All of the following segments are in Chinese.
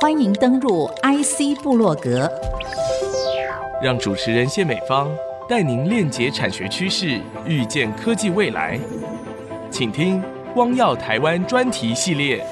欢迎登入 IC 部落格，让主持人谢美芳带您链接产学趋势，预见科技未来。请听“光耀台湾”专题系列。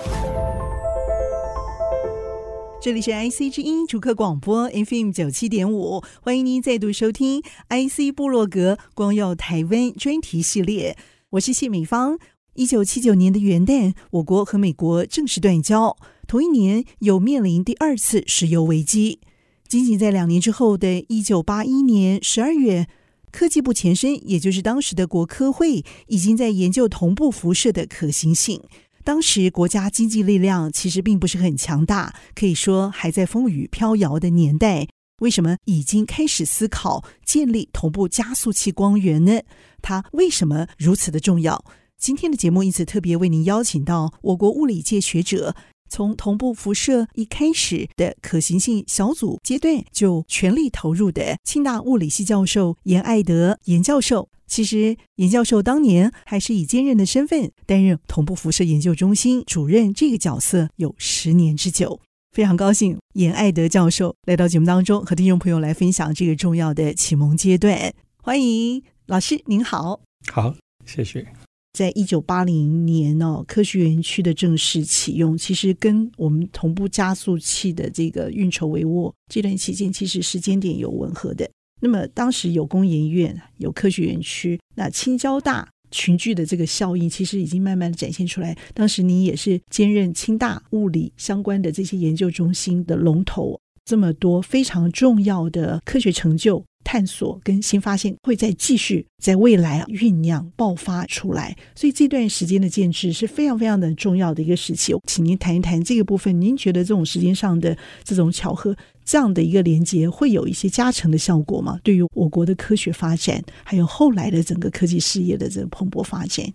这里是 IC 之音主客广播 FM 九七点五，欢迎您再度收听 IC 部落格“光耀台湾”专题系列。我是谢美芳。一九七九年的元旦，我国和美国正式断交。同一年，又面临第二次石油危机。仅仅在两年之后的一九八一年十二月，科技部前身，也就是当时的国科会，已经在研究同步辐射的可行性。当时国家经济力量其实并不是很强大，可以说还在风雨飘摇的年代。为什么已经开始思考建立同步加速器光源呢？它为什么如此的重要？今天的节目因此特别为您邀请到我国物理界学者，从同步辐射一开始的可行性小组阶段就全力投入的清大物理系教授严爱德严教授。其实严教授当年还是以兼任的身份担任同步辐射研究中心主任，这个角色有十年之久。非常高兴严爱德教授来到节目当中，和听众朋友来分享这个重要的启蒙阶段。欢迎老师，您好。好，谢谢。在一九八零年哦，科学园区的正式启用，其实跟我们同步加速器的这个运筹帷幄这段期间，其实时间点有吻合的。那么当时有工研院，有科学园区，那青交大群聚的这个效应，其实已经慢慢的展现出来。当时你也是兼任清大物理相关的这些研究中心的龙头，这么多非常重要的科学成就。探索跟新发现会再继续在未来酝酿爆发出来，所以这段时间的建制是非常非常的重要的一个时期。请您谈一谈这个部分，您觉得这种时间上的这种巧合，这样的一个连接会有一些加成的效果吗？对于我国的科学发展，还有后来的整个科技事业的这个蓬勃发展，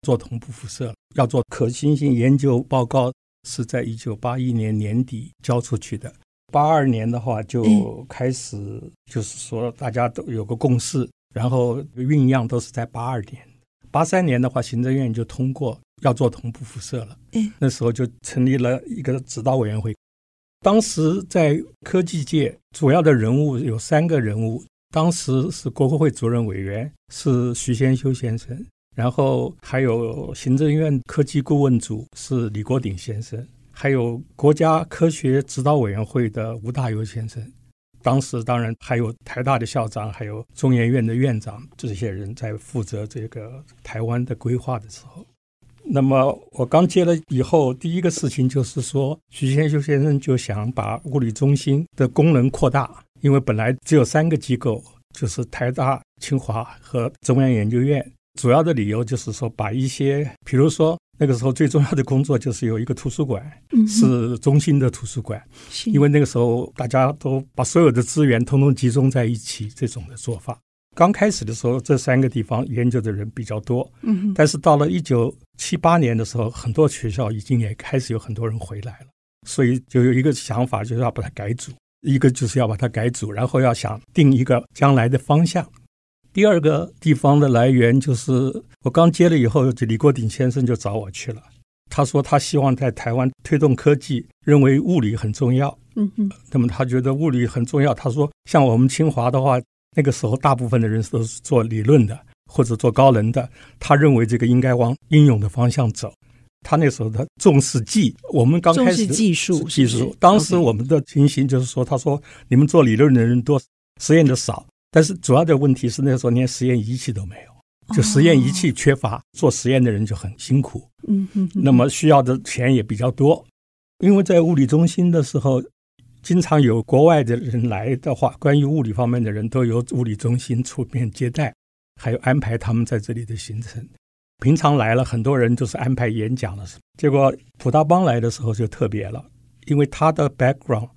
做同步辐射要做可行性研究报告，是在一九八一年年底交出去的。八二年的话就开始，就是说大家都有个共识，然后酝酿都是在八二年。八三年的话，行政院就通过要做同步辐射了。那时候就成立了一个指导委员会。当时在科技界主要的人物有三个人物，当时是国科会主任委员是徐先修先生，然后还有行政院科技顾问组是李国鼎先生。还有国家科学指导委员会的吴大猷先生，当时当然还有台大的校长，还有中研院的院长，这些人在负责这个台湾的规划的时候。那么我刚接了以后，第一个事情就是说，徐先修先生就想把物理中心的功能扩大，因为本来只有三个机构，就是台大、清华和中央研究院。主要的理由就是说，把一些，比如说。那个时候最重要的工作就是有一个图书馆，是中心的图书馆，因为那个时候大家都把所有的资源通通集中在一起，这种的做法。刚开始的时候，这三个地方研究的人比较多，但是到了一九七八年的时候，很多学校已经也开始有很多人回来了，所以就有一个想法，就是要把它改组，一个就是要把它改组，然后要想定一个将来的方向。第二个地方的来源就是我刚接了以后，就李国鼎先生就找我去了。他说他希望在台湾推动科技，认为物理很重要。嗯嗯。那么他觉得物理很重要。他说像我们清华的话，那个时候大部分的人都是做理论的或者做高能的。他认为这个应该往应用的方向走。他那时候他重视技，我们刚开始技术技术。当时我们的情形就是说，他说你们做理论的人多，实验的少。但是主要的问题是那时候连实验仪器都没有，就实验仪器缺乏，做实验的人就很辛苦。嗯嗯。那么需要的钱也比较多，因为在物理中心的时候，经常有国外的人来的话，关于物理方面的人都由物理中心出面接待，还有安排他们在这里的行程。平常来了很多人就是安排演讲了，结果普大邦来的时候就特别了，因为他的 background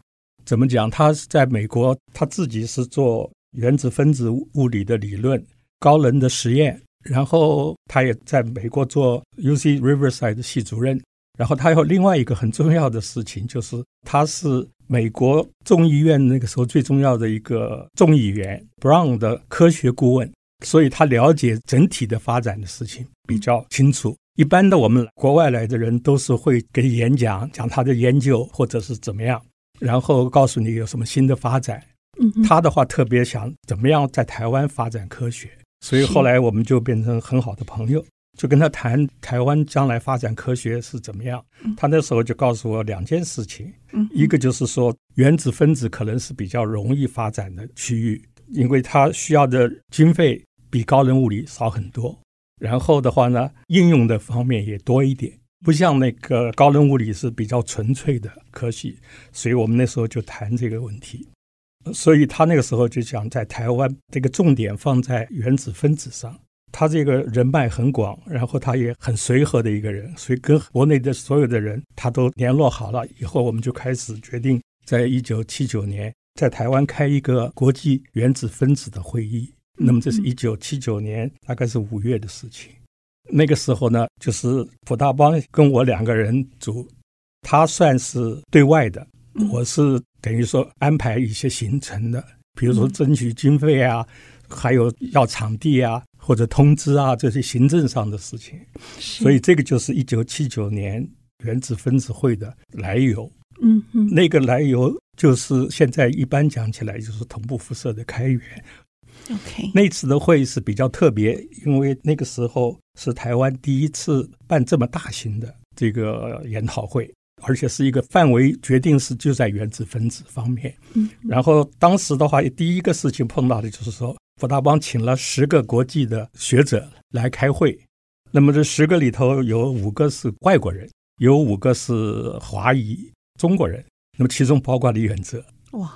怎么讲？他是在美国，他自己是做。原子分子物理的理论、高能的实验，然后他也在美国做 UC Riverside 的系主任。然后他有另外一个很重要的事情，就是他是美国众议院那个时候最重要的一个众议员 Brown 的科学顾问，所以他了解整体的发展的事情比较清楚。一般的我们国外来的人都是会给演讲，讲他的研究或者是怎么样，然后告诉你有什么新的发展。嗯，他的话特别想怎么样在台湾发展科学，所以后来我们就变成很好的朋友，就跟他谈台湾将来发展科学是怎么样。他那时候就告诉我两件事情，一个就是说原子分子可能是比较容易发展的区域，因为它需要的经费比高能物理少很多。然后的话呢，应用的方面也多一点，不像那个高能物理是比较纯粹的科系，所以我们那时候就谈这个问题。所以他那个时候就想在台湾这个重点放在原子分子上。他这个人脉很广，然后他也很随和的一个人，所以跟国内的所有的人他都联络好了。以后我们就开始决定，在一九七九年在台湾开一个国际原子分子的会议。那么这是一九七九年，大概是五月的事情。那个时候呢，就是普大邦跟我两个人组，他算是对外的，我是等于说安排一些行程的，比如说争取经费啊，还有要场地啊，或者通知啊，这些行政上的事情。所以这个就是一九七九年原子分子会的来由。嗯嗯，那个来由就是现在一般讲起来就是同步辐射的开源。OK，那次的会是比较特别，因为那个时候是台湾第一次办这么大型的这个研讨会，而且是一个范围决定是就在原子分子方面。嗯，然后当时的话，第一个事情碰到的就是说，普大邦请了十个国际的学者来开会，那么这十个里头有五个是外国人，有五个是华裔中国人，那么其中包括李远哲。哇，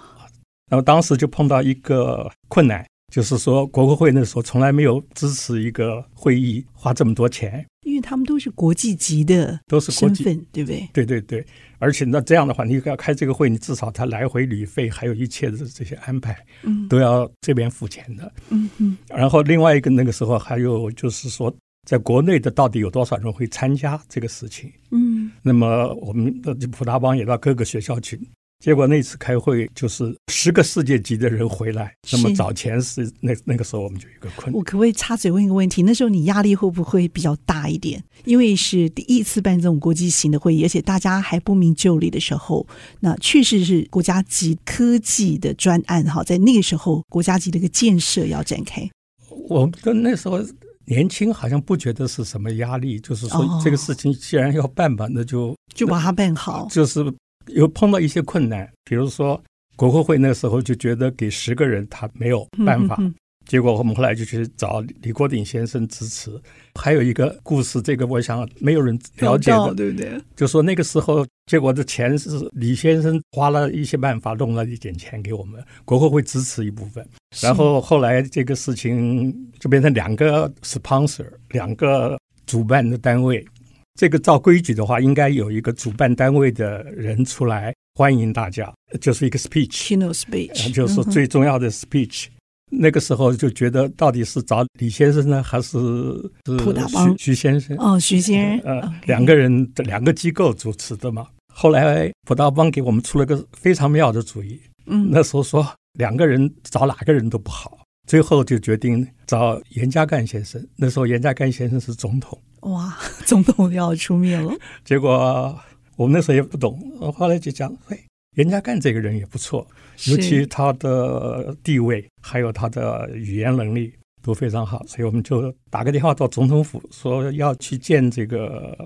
那么当时就碰到一个困难。就是说，国科会那时候从来没有支持一个会议花这么多钱，因为他们都是国际级的，都是国际，对不对？对对对，而且那这样的话，你要开这个会，你至少他来回旅费还有一切的这些安排，嗯，都要这边付钱的，嗯嗯。然后另外一个那个时候还有就是说，在国内的到底有多少人会参加这个事情？嗯，那么我们的普达邦也到各个学校去。结果那次开会就是十个世界级的人回来，那么早前是那那个时候我们就有一个困难。我可不可以插嘴问一个问题？那时候你压力会不会比较大一点？因为是第一次办这种国际型的会议，而且大家还不明就里的时候，那确实是国家级科技的专案哈，在那个时候国家级的一个建设要展开。我跟那时候年轻，好像不觉得是什么压力，就是说这个事情既然要办吧，那就就把它办好，就是。有碰到一些困难，比如说国科会那个时候就觉得给十个人他没有办法，结果我们后来就去找李国鼎先生支持。还有一个故事，这个我想没有人了解的，对不对？就说那个时候，结果这钱是李先生花了一些办法弄了一点钱给我们，国科会支持一部分，然后后来这个事情就变成两个 sponsor，两个主办的单位。这个照规矩的话，应该有一个主办单位的人出来欢迎大家，就是一个 speech，keynote speech，就是说最重要的 speech。那个时候就觉得，到底是找李先生呢，还是是徐徐先生？哦，徐先生，呃，两个人的两个机构主持的嘛。后来普大邦给我们出了个非常妙的主意，嗯，那时候说两个人找哪个人都不好，最后就决定找严家淦先生。那时候严家淦先生是总统。哇，总统要出面了。结果我们那时候也不懂，后来就讲，哎，严家淦这个人也不错，尤其他的地位还有他的语言能力都非常好，所以我们就打个电话到总统府，说要去见这个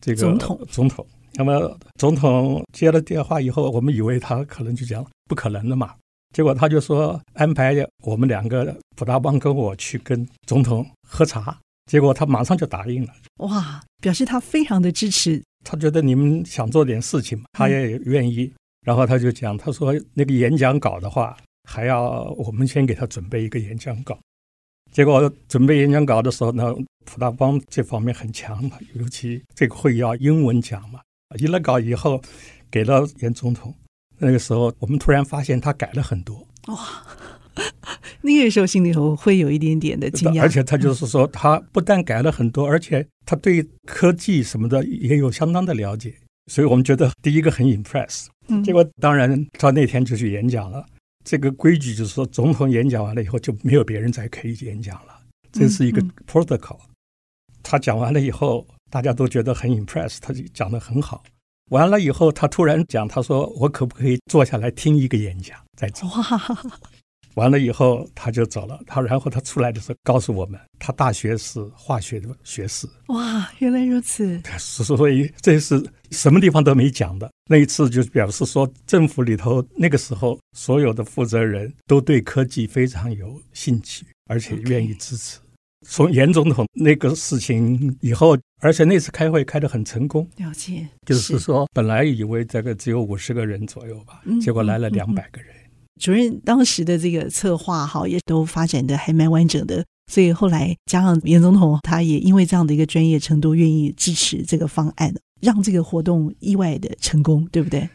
这个总统。总统。那么总统接了电话以后，我们以为他可能就讲不可能的嘛，结果他就说安排我们两个普大邦跟我去跟总统喝茶。结果他马上就答应了，哇，表示他非常的支持。他觉得你们想做点事情嘛，他也愿意。嗯、然后他就讲，他说那个演讲稿的话，还要我们先给他准备一个演讲稿。结果准备演讲稿的时候呢，普大邦这方面很强嘛，尤其这个会要英文讲嘛。一了稿以后，给了严总统。那个时候，我们突然发现他改了很多。哇。那个时候心里头会有一点点的惊讶，而且他就是说，他不但改了很多，而且他对科技什么的也有相当的了解，所以我们觉得第一个很 impress。结果当然他那天就去演讲了，这个规矩就是说，总统演讲完了以后就没有别人再可以演讲了，这是一个 protocol。他讲完了以后，大家都觉得很 impress，他就讲得很好。完了以后，他突然讲，他说：“我可不可以坐下来听一个演讲再走？”哇！完了以后，他就走了。他然后他出来的时候告诉我们，他大学是化学的学士。哇，原来如此！所以这是什么地方都没讲的。那一次就表示说，政府里头那个时候所有的负责人都对科技非常有兴趣，而且愿意支持。Okay. 从严总统那个事情以后，而且那次开会开得很成功。了解，就是说本来以为这个只有五十个人左右吧，嗯、结果来了两百个人。嗯嗯、主任当时的这个策划哈，也都发展的还蛮完整的，所以后来加上严总统，他也因为这样的一个专业程度，愿意支持这个方案，让这个活动意外的成功，对不对？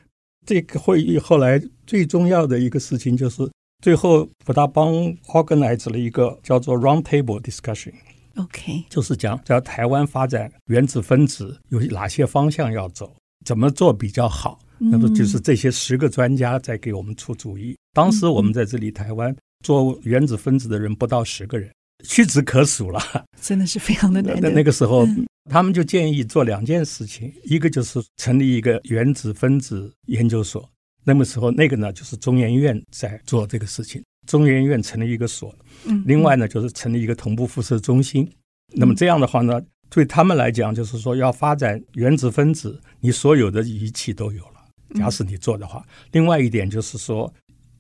这个会议后来最重要的一个事情就是。最后，普大邦 organize 了一个叫做 Round Table Discussion，OK，就是讲在台湾发展原子分子有哪些方向要走，怎么做比较好。那么就是这些十个专家在给我们出主意。当时我们在这里台湾做原子分子的人不到十个人，屈指可数了，真的是非常的难。那那个时候，他们就建议做两件事情，一个就是成立一个原子分子研究所。那么时候，那个呢，就是中研院在做这个事情。中研院成立一个所，嗯，另外呢，就是成立一个同步辐射中心。那么这样的话呢，对他们来讲，就是说要发展原子分子，你所有的仪器都有了。假使你做的话，另外一点就是说，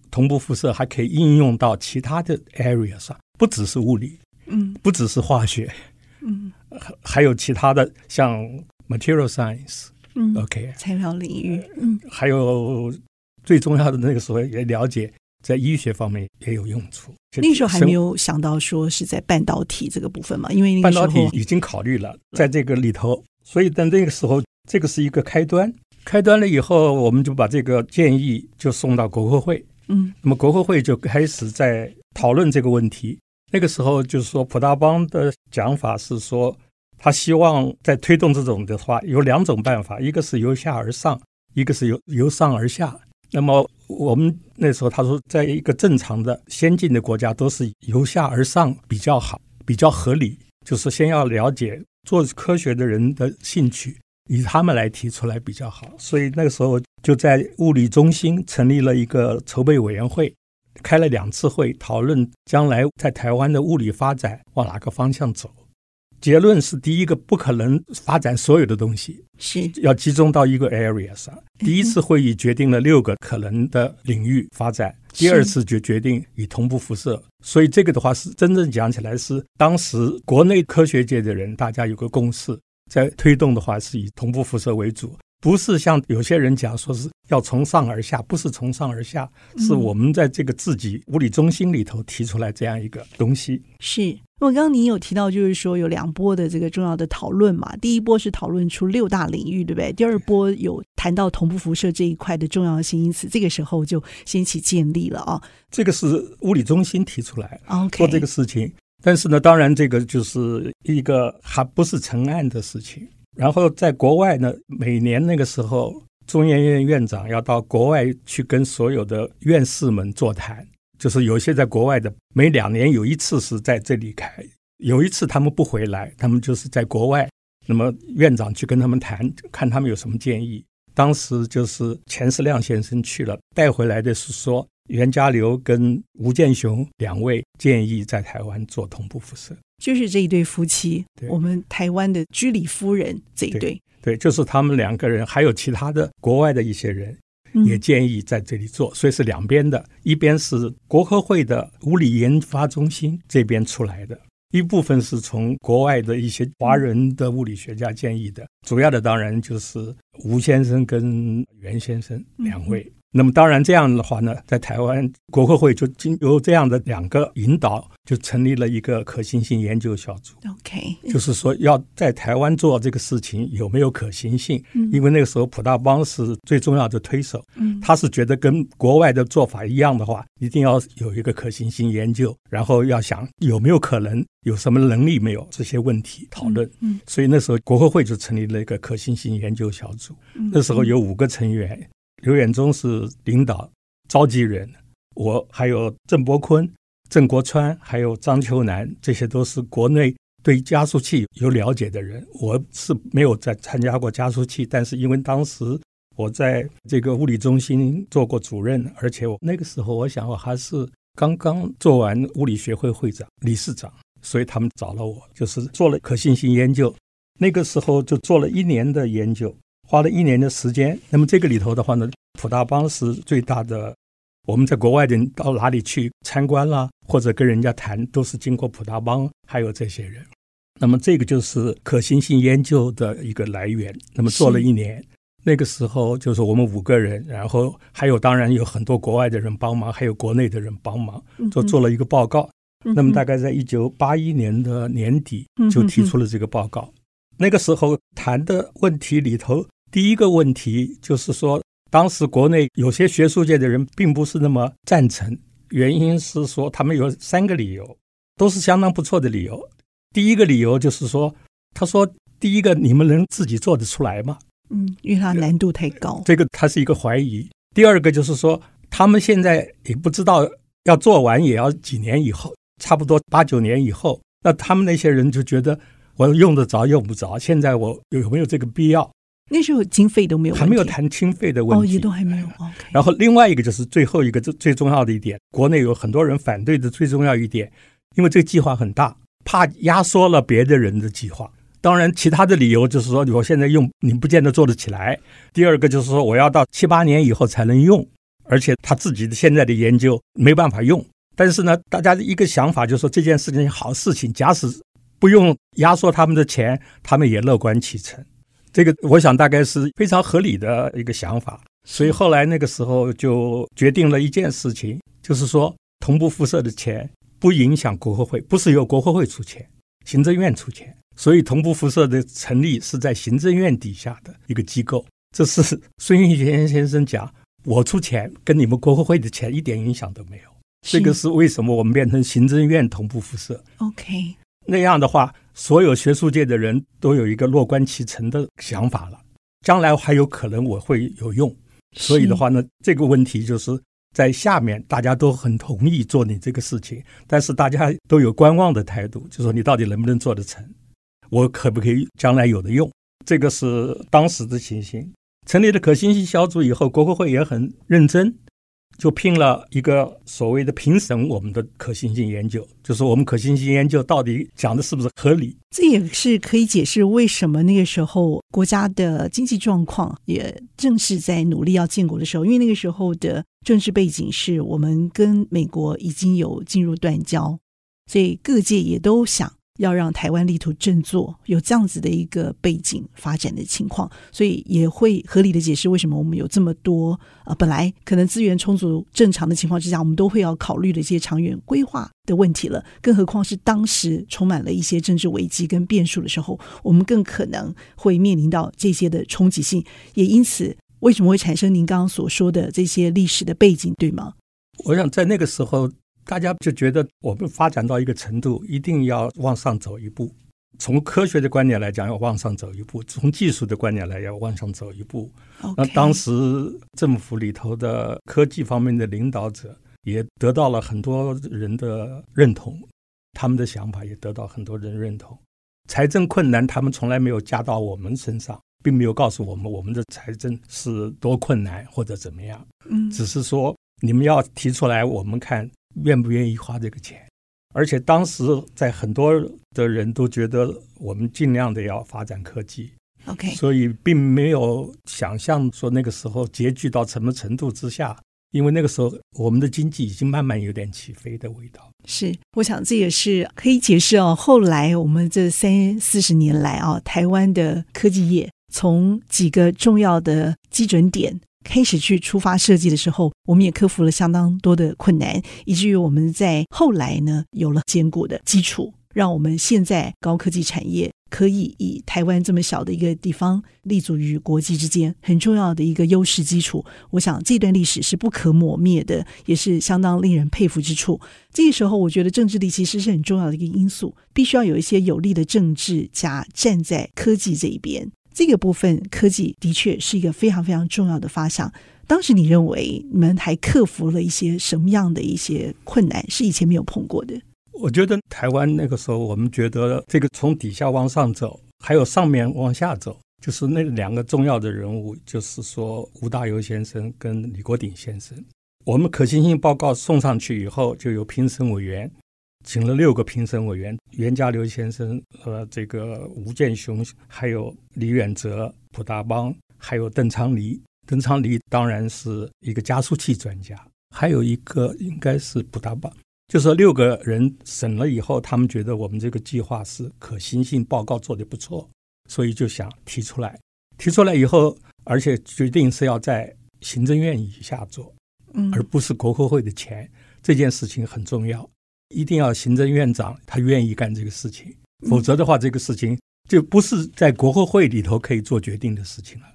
同步辐射还可以应用到其他的 area 上，不只是物理，嗯，不只是化学，嗯，还有其他的像 material science，嗯，OK，材料领域，嗯，还有。最重要的那个时候也了解，在医学方面也有用处。那时候还没有想到说是在半导体这个部分嘛，因为那个半导体已经考虑了在这个里头，所以在那个时候，这个是一个开端。开端了以后，我们就把这个建议就送到国科会。嗯，那么国科会就开始在讨论这个问题。那个时候就是说，普大邦的讲法是说，他希望在推动这种的话，有两种办法，一个是由下而上，一个是由由上而下。那么我们那时候他说，在一个正常的先进的国家，都是由下而上比较好，比较合理。就是先要了解做科学的人的兴趣，以他们来提出来比较好。所以那个时候就在物理中心成立了一个筹备委员会，开了两次会，讨论将来在台湾的物理发展往哪个方向走。结论是：第一个，不可能发展所有的东西，是要集中到一个 area 上。第一次会议决定了六个可能的领域发展，第二次就决定以同步辐射。所以这个的话是真正讲起来是当时国内科学界的人大家有个共识，在推动的话是以同步辐射为主。不是像有些人讲说是要从上而下，不是从上而下，是我们在这个自己物理中心里头提出来这样一个东西。是，那么刚刚您有提到，就是说有两波的这个重要的讨论嘛，第一波是讨论出六大领域，对不对？第二波有谈到同步辐射这一块的重要性，因此这个时候就先起建立了啊。这个是物理中心提出来做这个事情，但是呢，当然这个就是一个还不是成案的事情。然后在国外呢，每年那个时候，中研院院长要到国外去跟所有的院士们座谈，就是有些在国外的，每两年有一次是在这里开，有一次他们不回来，他们就是在国外，那么院长去跟他们谈，看他们有什么建议。当时就是钱世亮先生去了，带回来的是说袁家骝跟吴健雄两位建议在台湾做同步辐射。就是这一对夫妻，对我们台湾的居里夫人这一对，对，对，就是他们两个人，还有其他的国外的一些人，也建议在这里做，所以是两边的，一边是国科会的物理研发中心这边出来的，一部分是从国外的一些华人的物理学家建议的，主要的当然就是吴先生跟袁先生两位。嗯那么当然，这样的话呢，在台湾国科会就经由这样的两个引导，就成立了一个可行性研究小组。OK，就是说要在台湾做这个事情有没有可行性？嗯，因为那个时候普大邦是最重要的推手，嗯，他是觉得跟国外的做法一样的话，一定要有一个可行性研究，然后要想有没有可能，有什么能力没有这些问题讨论。嗯，所以那时候国科会就成立了一个可行性研究小组。那时候有五个成员。刘远中是领导召集人，我还有郑伯坤、郑国川，还有张秋南，这些都是国内对加速器有了解的人。我是没有在参加过加速器，但是因为当时我在这个物理中心做过主任，而且我那个时候我想我还是刚刚做完物理学会会长、理事长，所以他们找了我，就是做了可行性研究。那个时候就做了一年的研究，花了一年的时间。那么这个里头的话呢，普达邦是最大的。我们在国外的人到哪里去参观啦，或者跟人家谈，都是经过普达邦，还有这些人。那么这个就是可行性研究的一个来源。那么做了一年，那个时候就是我们五个人，然后还有当然有很多国外的人帮忙，还有国内的人帮忙，就做了一个报告。那么大概在一九八一年的年底就提出了这个报告。那个时候谈的问题里头，第一个问题就是说，当时国内有些学术界的人并不是那么赞成，原因是说他们有三个理由，都是相当不错的理由。第一个理由就是说，他说第一个你们能自己做得出来吗？嗯，因为它难度太高。这个他是一个怀疑。第二个就是说，他们现在也不知道要做完也要几年以后，差不多八九年以后，那他们那些人就觉得。我用得着用不着？现在我有没有这个必要？那时候经费都没有，还没有谈经费的问题，哦，也都还没有。然后另外一个就是最后一个最最重要的一点，国内有很多人反对的最重要一点，因为这个计划很大，怕压缩了别的人的计划。当然，其他的理由就是说，我现在用你不见得做得起来。第二个就是说，我要到七八年以后才能用，而且他自己的现在的研究没办法用。但是呢，大家的一个想法就是说，这件事情好事情，假使。不用压缩他们的钱，他们也乐观其成。这个我想大概是非常合理的一个想法。所以后来那个时候就决定了一件事情，就是说同步辐射的钱不影响国科会，不是由国科会出钱，行政院出钱。所以同步辐射的成立是在行政院底下的一个机构。这是孙运璇先生讲，我出钱跟你们国科会的钱一点影响都没有。这个是为什么我们变成行政院同步辐射？OK。那样的话，所有学术界的人都有一个乐观其成的想法了。将来还有可能我会有用，所以的话呢，这个问题就是在下面大家都很同意做你这个事情，但是大家都有观望的态度，就说你到底能不能做得成，我可不可以将来有的用？这个是当时的情形。成立了可行性小组以后，国科会也很认真。就聘了一个所谓的评审我们的可行性研究，就是我们可行性研究到底讲的是不是合理？这也是可以解释为什么那个时候国家的经济状况也正是在努力要建国的时候，因为那个时候的政治背景是我们跟美国已经有进入断交，所以各界也都想。要让台湾力图振作，有这样子的一个背景发展的情况，所以也会合理的解释为什么我们有这么多呃，本来可能资源充足正常的情况之下，我们都会要考虑的一些长远规划的问题了。更何况是当时充满了一些政治危机跟变数的时候，我们更可能会面临到这些的冲击性。也因此，为什么会产生您刚刚所说的这些历史的背景，对吗？我想在那个时候。大家就觉得我们发展到一个程度，一定要往上走一步。从科学的观点来讲，要往上走一步；从技术的观点来，要往上走一步。那当时政府里头的科技方面的领导者也得到了很多人的认同，他们的想法也得到很多人认同。财政困难，他们从来没有加到我们身上，并没有告诉我们我们的财政是多困难或者怎么样。嗯，只是说你们要提出来，我们看。愿不愿意花这个钱？而且当时在很多的人都觉得我们尽量的要发展科技，OK，所以并没有想象说那个时候拮据到什么程度之下，因为那个时候我们的经济已经慢慢有点起飞的味道。是，我想这也是可以解释哦。后来我们这三四十年来啊，台湾的科技业从几个重要的基准点。开始去出发设计的时候，我们也克服了相当多的困难，以至于我们在后来呢有了坚固的基础，让我们现在高科技产业可以以台湾这么小的一个地方立足于国际之间很重要的一个优势基础。我想这段历史是不可磨灭的，也是相当令人佩服之处。这个时候，我觉得政治力其实是很重要的一个因素，必须要有一些有力的政治家站在科技这一边。这个部分科技的确是一个非常非常重要的发想。当时你认为你们还克服了一些什么样的一些困难，是以前没有碰过的？我觉得台湾那个时候，我们觉得这个从底下往上走，还有上面往下走，就是那两个重要的人物，就是说吴大猷先生跟李国鼎先生。我们可行性报告送上去以后，就有评审委员，请了六个评审委员：袁家骝先生和这个吴建雄，还有李远哲、普达邦，还有邓昌黎。邓昌黎当然是一个加速器专家，还有一个应该是普达邦。就说六个人审了以后，他们觉得我们这个计划是可行性报告做得不错，所以就想提出来。提出来以后，而且决定是要在行政院以下做，嗯，而不是国科会的钱。这件事情很重要，一定要行政院长他愿意干这个事情，否则的话，这个事情就不是在国科会里头可以做决定的事情了。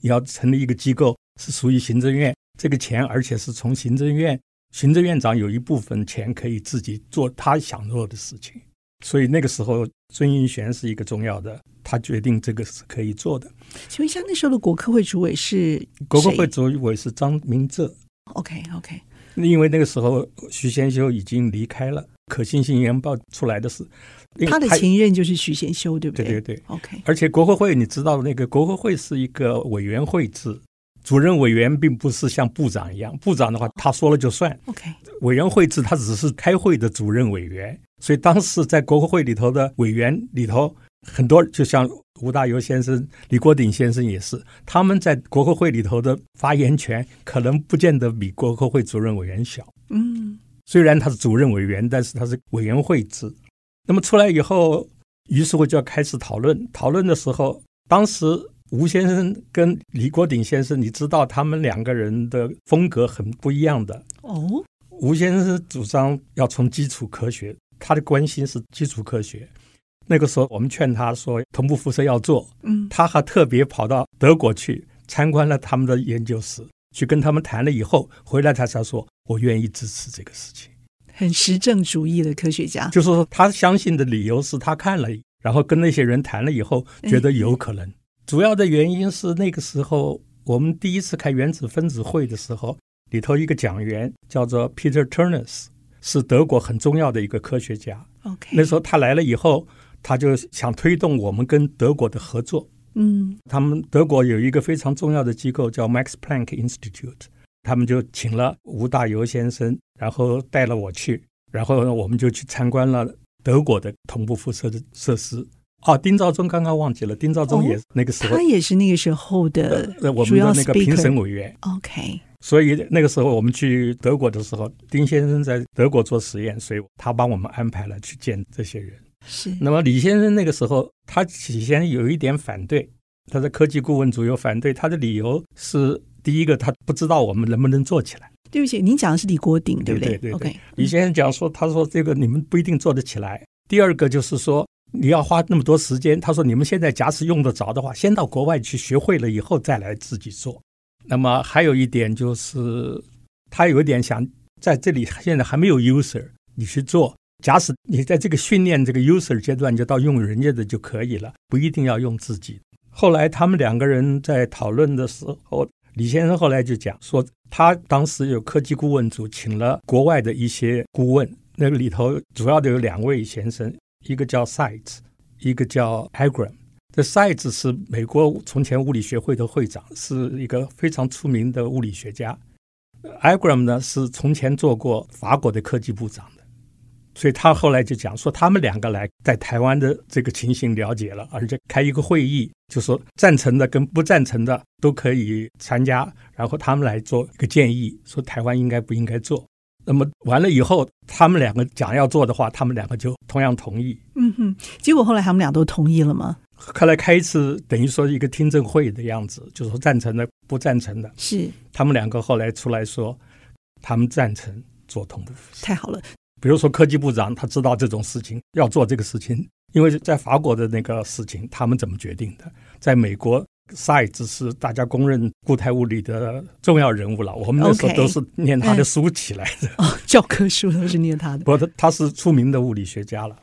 你要成立一个机构，是属于行政院这个钱，而且是从行政院。行政院长有一部分钱可以自己做他想做的事情，所以那个时候孙运璇是一个重要的，他决定这个是可以做的。请问一下，那时候的国科会主委是？国科会主委是张明哲。OK OK。因为那个时候徐贤修已经离开了，可信性研报出来的是他的前任就是徐贤修，对不对？对对对。OK。而且国合会你知道，那个国合会是一个委员会制。主任委员并不是像部长一样，部长的话他说了就算。OK，委员会制他只是开会的主任委员，所以当时在国科会里头的委员里头，很多就像吴大猷先生、李国鼎先生也是，他们在国科会里头的发言权可能不见得比国科会主任委员小。嗯，虽然他是主任委员，但是他是委员会制。那么出来以后，于是我就要开始讨论。讨论的时候，当时。吴先生跟李国鼎先生，你知道他们两个人的风格很不一样的哦。吴先生主张要从基础科学，他的关心是基础科学。那个时候我们劝他说同步辐射要做，嗯，他还特别跑到德国去参观了他们的研究室，去跟他们谈了以后，回来他才说我愿意支持这个事情。很实证主义的科学家，就是说他相信的理由是他看了，然后跟那些人谈了以后，觉得有可能。主要的原因是那个时候我们第一次开原子分子会的时候，里头一个讲员叫做 Peter Turnus，是德国很重要的一个科学家。OK，那时候他来了以后，他就想推动我们跟德国的合作。嗯，他们德国有一个非常重要的机构叫 Max Planck Institute，他们就请了吴大猷先生，然后带了我去，然后呢，我们就去参观了德国的同步辐射的设施。哦，丁肇中刚刚忘记了，丁肇中也是那个时候，他也是那个时候的主要我们的那个评审委员。OK，所以那个时候我们去德国的时候，丁先生在德国做实验，所以他帮我们安排了去见这些人。是。那么李先生那个时候，他起先有一点反对，他的科技顾问组有反对，他的理由是：第一个，他不知道我们能不能做起来。对不起，您讲的是李国鼎，对不对？对对对。OK，李先生讲说，他说这个你们不一定做得起来。第二个就是说。你要花那么多时间，他说你们现在假使用得着的话，先到国外去学会了以后再来自己做。那么还有一点就是，他有一点想在这里现在还没有 user，你去做。假使你在这个训练这个 user 阶段，就到用人家的就可以了，不一定要用自己。后来他们两个人在讨论的时候，李先生后来就讲说，他当时有科技顾问组，请了国外的一些顾问，那个里头主要的有两位先生。一个叫 Seitz，一个叫 Agram。这 Seitz 是美国从前物理学会的会长，是一个非常出名的物理学家。Agram 呢是从前做过法国的科技部长，所以他后来就讲说，他们两个来在台湾的这个情形了解了，而且开一个会议，就说赞成的跟不赞成的都可以参加，然后他们来做一个建议，说台湾应该不应该做。那么完了以后，他们两个讲要做的话，他们两个就同样同意。嗯哼，结果后来他们俩都同意了吗？后来开一次等于说一个听证会的样子，就是说赞成的、不赞成的。是他们两个后来出来说，他们赞成做同步。太好了。比如说科技部长，他知道这种事情要做这个事情，因为在法国的那个事情，他们怎么决定的？在美国。Seitz 是大家公认固态物理的重要人物了，我们那时候都是念他的书起来的。哦，教科书都是念他的。不，他他是出名的物理学家了。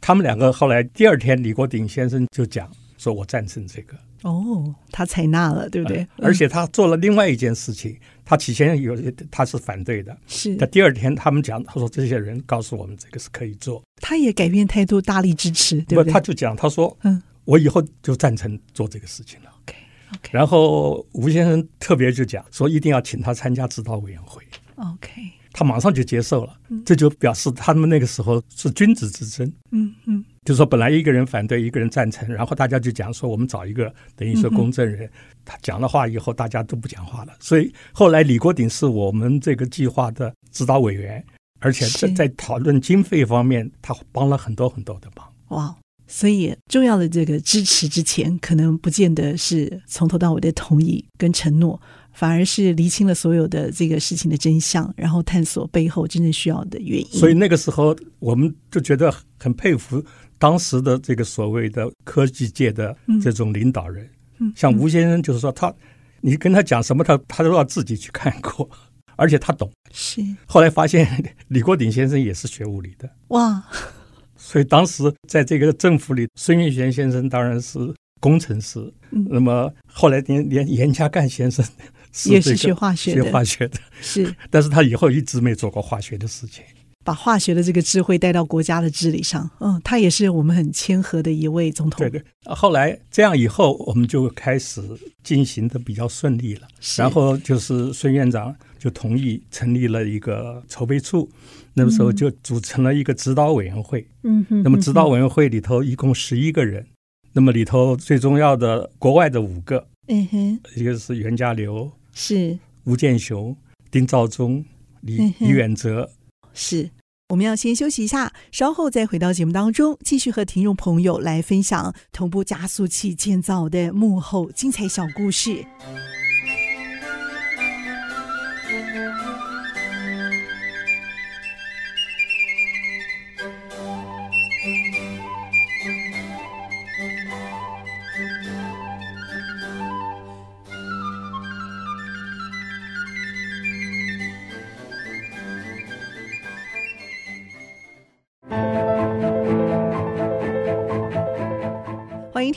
他们两个后来第二天，李国鼎先生就讲说：“我赞成这个。”哦，他采纳了，对不对？而且他做了另外一件事情，嗯、他起先有他是反对的，是。但第二天他们讲，他说这些人告诉我们这个是可以做，他也改变态度，大力支持，对不对？他就讲，他说，嗯，我以后就赞成做这个事情了。OK，OK。然后吴先生特别就讲说，一定要请他参加指导委员会。OK。他马上就接受了，这就表示他们那个时候是君子之争。嗯嗯，就是说本来一个人反对，一个人赞成，然后大家就讲说，我们找一个等于说公证人，他讲了话以后，大家都不讲话了。所以后来李国鼎是我们这个计划的指导委员，而且在在讨论经费方面，他帮了很多很多的忙。哇，所以重要的这个支持之前，可能不见得是从头到尾的同意跟承诺。反而是厘清了所有的这个事情的真相，然后探索背后真正需要的原因。所以那个时候，我们就觉得很佩服当时的这个所谓的科技界的这种领导人。嗯，像吴先生，就是说他，你跟他讲什么，他他都要自己去看过，而且他懂。是。后来发现李国鼎先生也是学物理的。哇！所以当时在这个政府里，孙运璇先生当然是工程师。嗯。那么后来连连严家淦先生。是也是学化学的，学化学的是，但是他以后一直没做过化学的事情，把化学的这个智慧带到国家的治理上。嗯，他也是我们很谦和的一位总统。对对，后来这样以后，我们就开始进行的比较顺利了。然后就是孙院长就同意成立了一个筹备处，那个时候就组成了一个指导委员会。嗯哼，那么指导委员会里头一共十一个人，那么里头最重要的国外的五个，嗯哼，一个是袁家骝。是吴健雄、丁肇中、李李远哲。是，我们要先休息一下，稍后再回到节目当中，继续和听众朋友来分享同步加速器建造的幕后精彩小故事。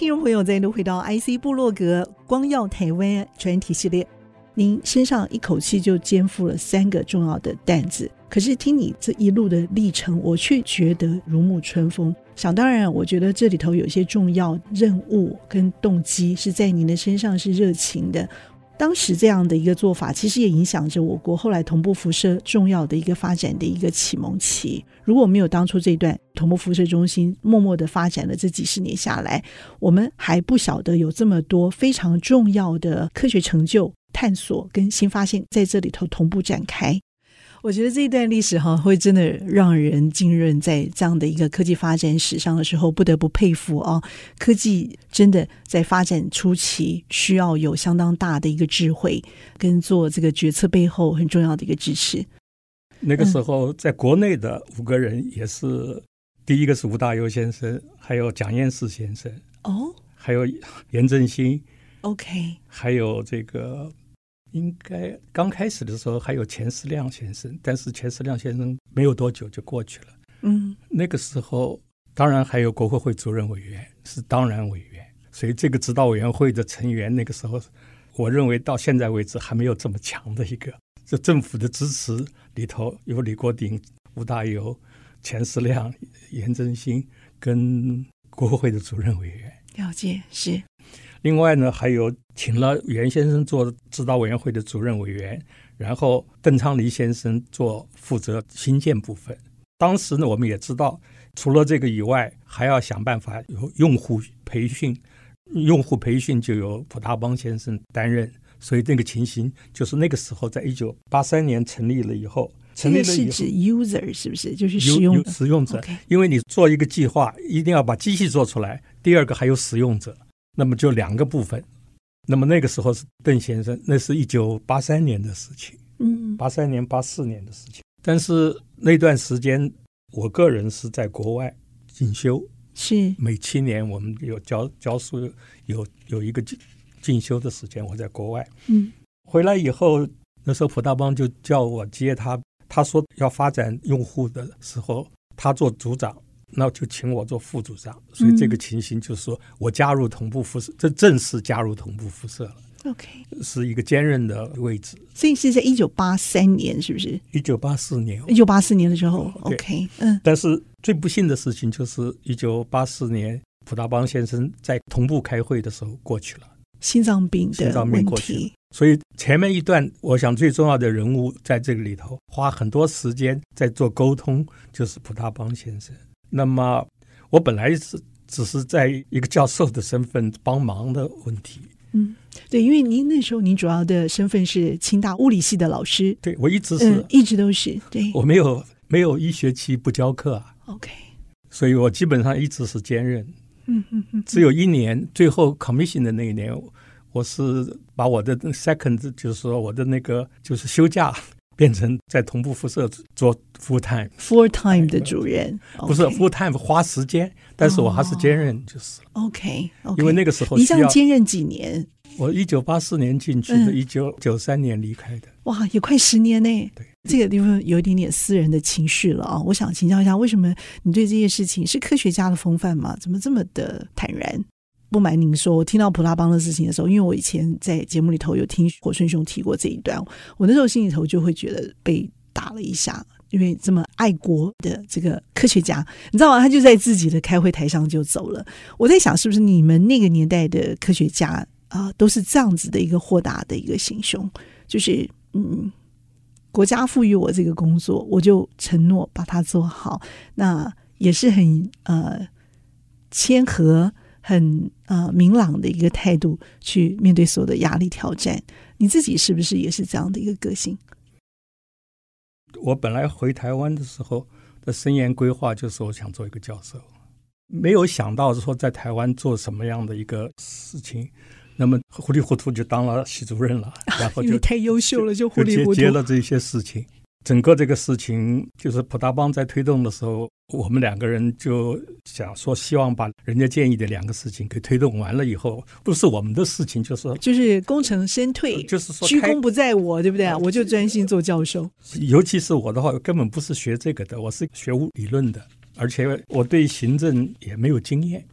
听众朋友，再度回到 IC 部落格光耀台湾专题系列。您身上一口气就肩负了三个重要的担子，可是听你这一路的历程，我却觉得如沐春风。想当然，我觉得这里头有些重要任务跟动机是在您的身上是热情的。当时这样的一个做法，其实也影响着我国后来同步辐射重要的一个发展的一个启蒙期。如果没有当初这段同步辐射中心默默的发展了这几十年下来，我们还不晓得有这么多非常重要的科学成就、探索跟新发现在这里头同步展开。我觉得这一段历史哈，会真的让人浸润在这样的一个科技发展史上的时候，不得不佩服啊！科技真的在发展初期，需要有相当大的一个智慧，跟做这个决策背后很重要的一个支持。那个时候，在国内的五个人也是，嗯、第一个是吴大猷先生，还有蒋彦士先生，哦，还有严振兴，OK，还有这个。应该刚开始的时候还有钱思亮先生，但是钱思亮先生没有多久就过去了。嗯，那个时候当然还有国会会主任委员是当然委员，所以这个指导委员会的成员那个时候，我认为到现在为止还没有这么强的一个。这政府的支持里头有李国鼎、吴大猷、钱思亮、颜振兴跟国会的主任委员。了解，是。另外呢，还有请了袁先生做指导委员会的主任委员，然后邓昌黎先生做负责新建部分。当时呢，我们也知道，除了这个以外，还要想办法有用户培训，用户培训就由普大邦先生担任。所以那个情形就是那个时候，在一九八三年成立了以后，成立了以后，是指 user 是不是？就是使用使用者。因为你做一个计划，一定要把机器做出来。第二个还有使用者。那么就两个部分，那么那个时候是邓先生，那是一九八三年的事情，嗯，八三年、八四年的事情。但是那段时间，我个人是在国外进修，是。每七年我们有教教书，有有一个进进修的时间，我在国外，嗯，回来以后，那时候普大邦就叫我接他，他说要发展用户的时候，他做组长，那就请我做副组长。所以这个情形就是说我加入同步辐射，这正式加入同步辐射了。OK，是一个兼任的位置。所以是在一九八三年，是不是？一九八四年。一九八四年的时候，OK，嗯。但是最不幸的事情就是一九八四年，普达邦先生在同步开会的时候过去了，心脏病的问题。所以前面一段，我想最重要的人物在这个里头花很多时间在做沟通，就是普达邦先生。那么我本来是只是在一个教授的身份帮忙的问题。嗯，对，因为您那时候您主要的身份是清大物理系的老师。对，我一直是，嗯，一直都是。对，我没有没有一学期不教课啊。OK，所以我基本上一直是兼任。嗯嗯嗯，只有一年，最后 commission 的那一年。我是把我的 second，就是说我的那个就是休假变成在同步辐射做 full time，full time 的主任，不是 full time 花时间，但是我还是兼任就是 OK，因为那个时候你这样兼任几年？我一九八四年进去的，一九九三年离开的。哇，也快十年呢。对，这个地方有一点点私人的情绪了啊。我想请教一下，为什么你对这些事情是科学家的风范吗？怎么这么的坦然？不瞒您说，我听到普拉邦的事情的时候，因为我以前在节目里头有听火春兄提过这一段，我那时候心里头就会觉得被打了一下，因为这么爱国的这个科学家，你知道吗？他就在自己的开会台上就走了。我在想，是不是你们那个年代的科学家啊，都是这样子的一个豁达的一个心胸，就是嗯，国家赋予我这个工作，我就承诺把它做好，那也是很呃谦和。很呃明朗的一个态度去面对所有的压力挑战，你自己是不是也是这样的一个个性？我本来回台湾的时候的生涯规划就是我想做一个教授，没有想到说在台湾做什么样的一个事情，那么糊里糊涂就当了系主任了，然后就太优秀了，就糊里糊涂接了这些事情。整个这个事情就是普达邦在推动的时候，我们两个人就想说，希望把人家建议的两个事情给推动完了以后，不是我们的事情，就是就是功成身退，就是说居功不在我，对不对？我就专心做教授。尤其是我的话，根本不是学这个的，我是学物理论的，而且我对行政也没有经验。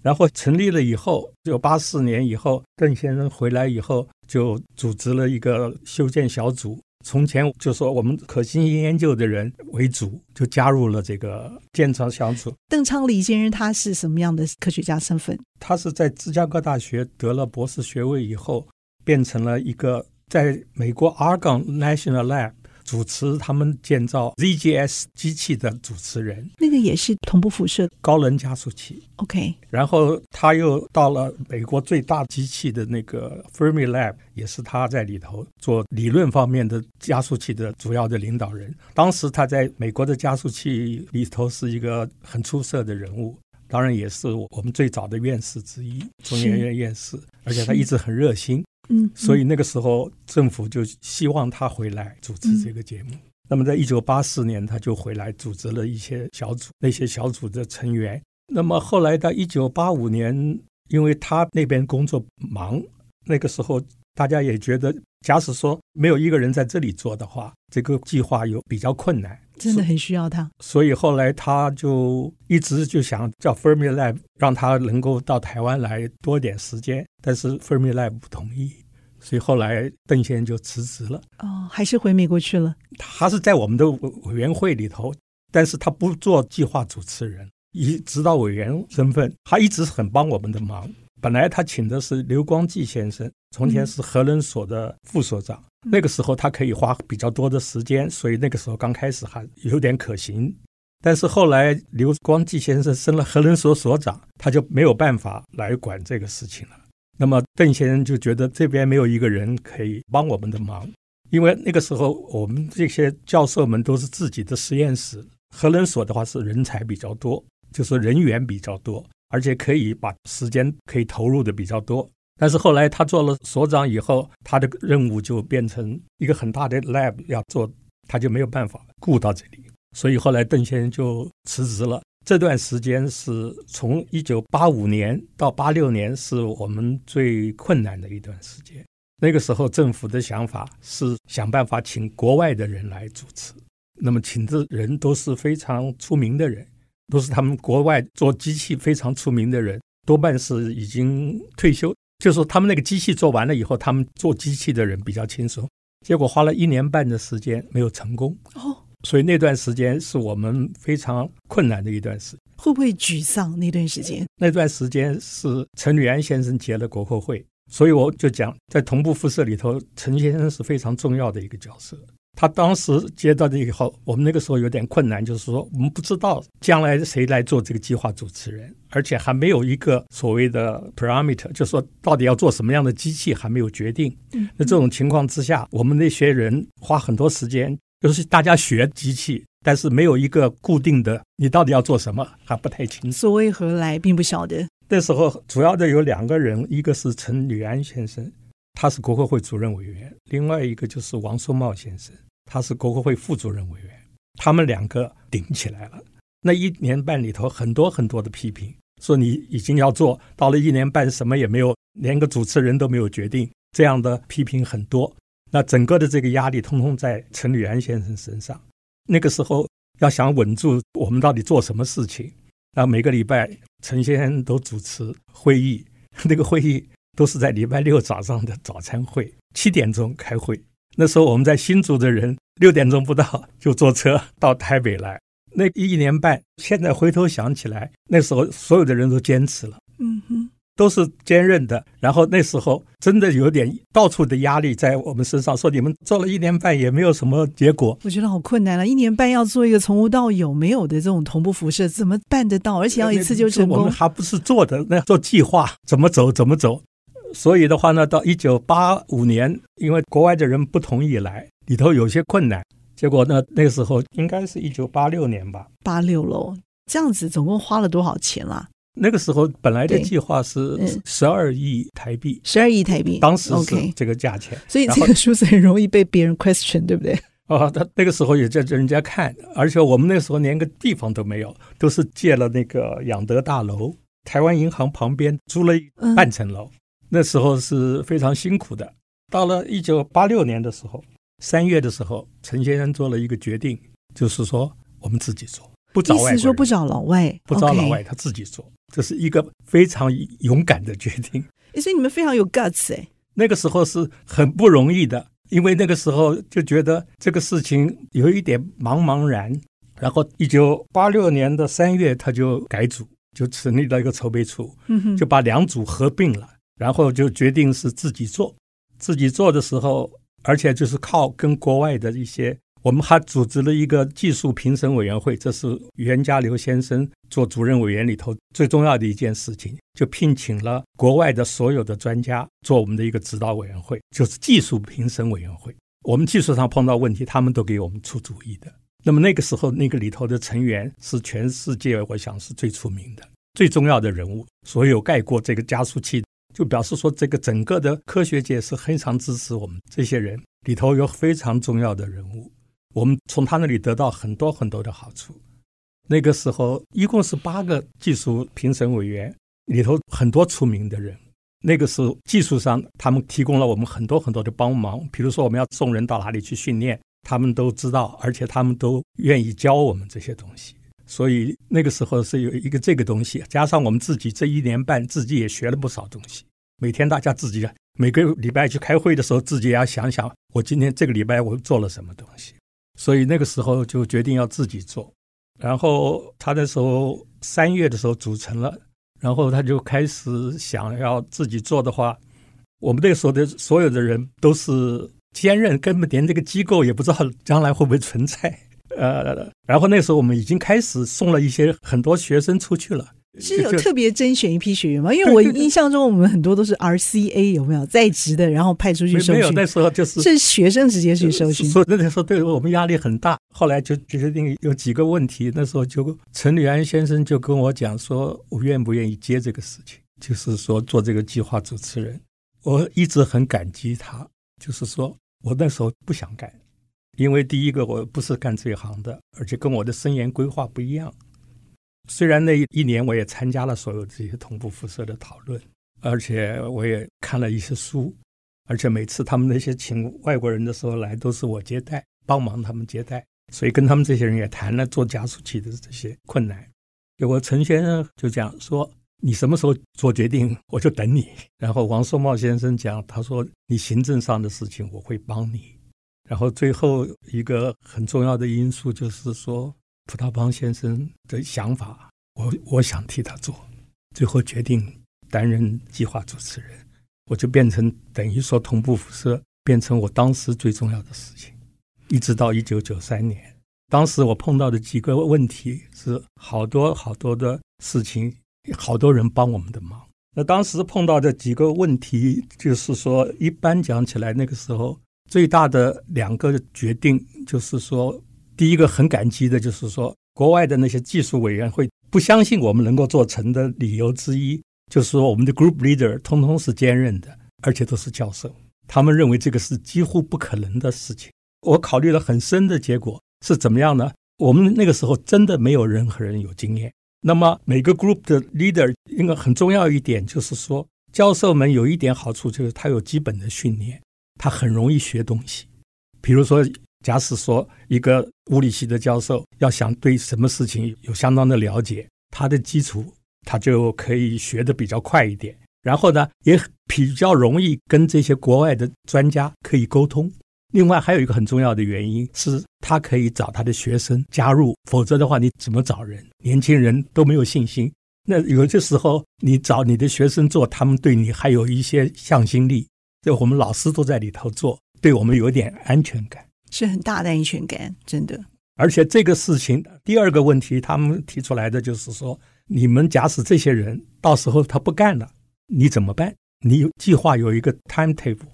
然后成立了以后，就八四年以后，邓先生回来以后，就组织了一个修建小组。从前就说我们可行性研究的人为主，就加入了这个建厂小组。邓昌黎先生他是什么样的科学家身份？他是在芝加哥大学得了博士学位以后，变成了一个在美国 Argonne National Lab。主持他们建造 ZGS 机器的主持人，那个也是同步辐射高能加速器。OK，然后他又到了美国最大机器的那个 Fermi Lab，也是他在里头做理论方面的加速器的主要的领导人。当时他在美国的加速器里头是一个很出色的人物，当然也是我们最早的院士之一，中研院院士，而且他一直很热心。嗯，所以那个时候政府就希望他回来主持这个节目。嗯、那么在一九八四年，他就回来组织了一些小组，那些小组的成员。那么后来到一九八五年，因为他那边工作忙，那个时候大家也觉得，假使说没有一个人在这里做的话，这个计划有比较困难。真的很需要他，所以后来他就一直就想叫 Fermi Lab 让他能够到台湾来多点时间，但是 Fermi Lab 不同意，所以后来邓先生就辞职了。哦，还是回美国去了。他是在我们的委员会里头，但是他不做计划主持人，以指导委员身份，他一直很帮我们的忙。本来他请的是刘光纪先生，从前是核能所的副所长。嗯，那个时候他可以花比较多的时间，所以那个时候刚开始还有点可行。但是后来刘光纪先生升了核能所所长，他就没有办法来管这个事情了。那么邓先生就觉得这边没有一个人可以帮我们的忙，因为那个时候我们这些教授们都是自己的实验室，核能所的话是人才比较多，就是人员比较多。而且可以把时间可以投入的比较多，但是后来他做了所长以后，他的任务就变成一个很大的 lab 要做，他就没有办法顾到这里，所以后来邓先生就辞职了。这段时间是从一九八五年到八六年，是我们最困难的一段时间。那个时候政府的想法是想办法请国外的人来主持，那么请的人都是非常出名的人。都是他们国外做机器非常出名的人，多半是已经退休。就是说他们那个机器做完了以后，他们做机器的人比较轻松。结果花了一年半的时间没有成功哦，所以那段时间是我们非常困难的一段时间。会不会沮丧？那段时间？那段时间是陈履安先生结了国科会，所以我就讲，在同步辐射里头，陈先生是非常重要的一个角色。他当时接到这以后，我们那个时候有点困难，就是说我们不知道将来谁来做这个计划主持人，而且还没有一个所谓的 parameter，就是说到底要做什么样的机器还没有决定。那这种情况之下，我们那些人花很多时间，就是大家学机器，但是没有一个固定的，你到底要做什么还不太清楚。所谓何来，并不晓得。那时候主要的有两个人，一个是陈履安先生，他是国科会主任委员；另外一个就是王松茂先生。他是国科会副主任委员，他们两个顶起来了。那一年半里头，很多很多的批评，说你已经要做到了一年半，什么也没有，连个主持人都没有决定，这样的批评很多。那整个的这个压力，通通在陈履安先生身上。那个时候要想稳住我们到底做什么事情，那每个礼拜陈先生都主持会议，那个会议都是在礼拜六早上的早餐会，七点钟开会。那时候我们在新竹的人六点钟不到就坐车到台北来，那一年半，现在回头想起来，那时候所有的人都坚持了，嗯哼，都是坚韧的。然后那时候真的有点到处的压力在我们身上，说你们做了一年半也没有什么结果，我觉得好困难了。一年半要做一个从无到有没有的这种同步辐射，怎么办得到？而且要一次就成功？我们还不是做的那做计划，怎么走怎么走。所以的话呢，到一九八五年，因为国外的人不同意来，里头有些困难。结果呢，那个时候应该是一九八六年吧，八六喽。这样子总共花了多少钱啦？那个时候本来的计划是十二亿台币，十二亿台币，当时是这个价钱。所以这个数字很容易被别人 question，对不对？哦，他那个时候也在人家看，而且我们那个时候连个地方都没有，都是借了那个养德大楼，台湾银行旁边租了半层楼。嗯那时候是非常辛苦的。到了一九八六年的时候，三月的时候，陈先生做了一个决定，就是说我们自己做，不找外。意思说不找老外，不找老外，他自己做，这是一个非常勇敢的决定。所以你们非常有 guts 哎。那个时候是很不容易的，因为那个时候就觉得这个事情有一点茫茫然。然后一九八六年的三月，他就改组，就成立了一个筹备处，就把两组合并了。然后就决定是自己做，自己做的时候，而且就是靠跟国外的一些，我们还组织了一个技术评审委员会，这是袁家骝先生做主任委员里头最重要的一件事情，就聘请了国外的所有的专家做我们的一个指导委员会，就是技术评审委员会。我们技术上碰到问题，他们都给我们出主意的。那么那个时候，那个里头的成员是全世界我想是最出名的、最重要的人物，所有盖过这个加速器。就表示说，这个整个的科学界是非常支持我们这些人，里头有非常重要的人物，我们从他那里得到很多很多的好处。那个时候一共是八个技术评审委员，里头很多出名的人。那个时候技术上，他们提供了我们很多很多的帮忙，比如说我们要送人到哪里去训练，他们都知道，而且他们都愿意教我们这些东西。所以那个时候是有一个这个东西，加上我们自己这一年半自己也学了不少东西。每天大家自己每个礼拜去开会的时候，自己也要想想我今天这个礼拜我做了什么东西。所以那个时候就决定要自己做。然后他那时候三月的时候组成了，然后他就开始想要自己做的话，我们那时候的所有的人都是兼任，根本连这个机构也不知道将来会不会存在。呃，然后那时候我们已经开始送了一些很多学生出去了，是有特别甄选一批学员吗？因为我印象中我们很多都是 RCA 有没有在职的，然后派出去收训。没有，那时候就是是学生直接去收训。所以那时候对我们压力很大。后来就决定有几个问题，那时候就陈履安先生就跟我讲说，我愿不愿意接这个事情，就是说做这个计划主持人。我一直很感激他，就是说我那时候不想干。因为第一个我不是干这一行的，而且跟我的生涯规划不一样。虽然那一年我也参加了所有这些同步辐射的讨论，而且我也看了一些书，而且每次他们那些请外国人的时候来，都是我接待，帮忙他们接待，所以跟他们这些人也谈了做加速器的这些困难。结果陈先生就讲说：“你什么时候做决定，我就等你。”然后王颂茂先生讲：“他说你行政上的事情我会帮你。”然后最后一个很重要的因素就是说，葡萄邦先生的想法，我我想替他做，最后决定担任计划主持人，我就变成等于说同步辐射变成我当时最重要的事情，一直到一九九三年。当时我碰到的几个问题是好多好多的事情，好多人帮我们的忙。那当时碰到的几个问题，就是说，一般讲起来，那个时候最大的两个决定，就是说，第一个很感激的，就是说，国外的那些技术委员会不相信我们能够做成的理由之一，就是说，我们的 group leader 通通是兼任的，而且都是教授，他们认为这个是几乎不可能的事情。我考虑了很深的结果。是怎么样呢？我们那个时候真的没有任何人有经验。那么每个 group 的 leader 应该很重要一点就是说，教授们有一点好处就是他有基本的训练，他很容易学东西。比如说，假使说一个物理系的教授要想对什么事情有相当的了解，他的基础他就可以学得比较快一点。然后呢，也比较容易跟这些国外的专家可以沟通。另外还有一个很重要的原因是，他可以找他的学生加入，否则的话你怎么找人？年轻人都没有信心。那有些时候你找你的学生做，他们对你还有一些向心力。就我们老师都在里头做，对我们有点安全感，是很大的安全感，真的。而且这个事情第二个问题，他们提出来的就是说，你们假使这些人到时候他不干了，你怎么办？你有计划有一个 timetable。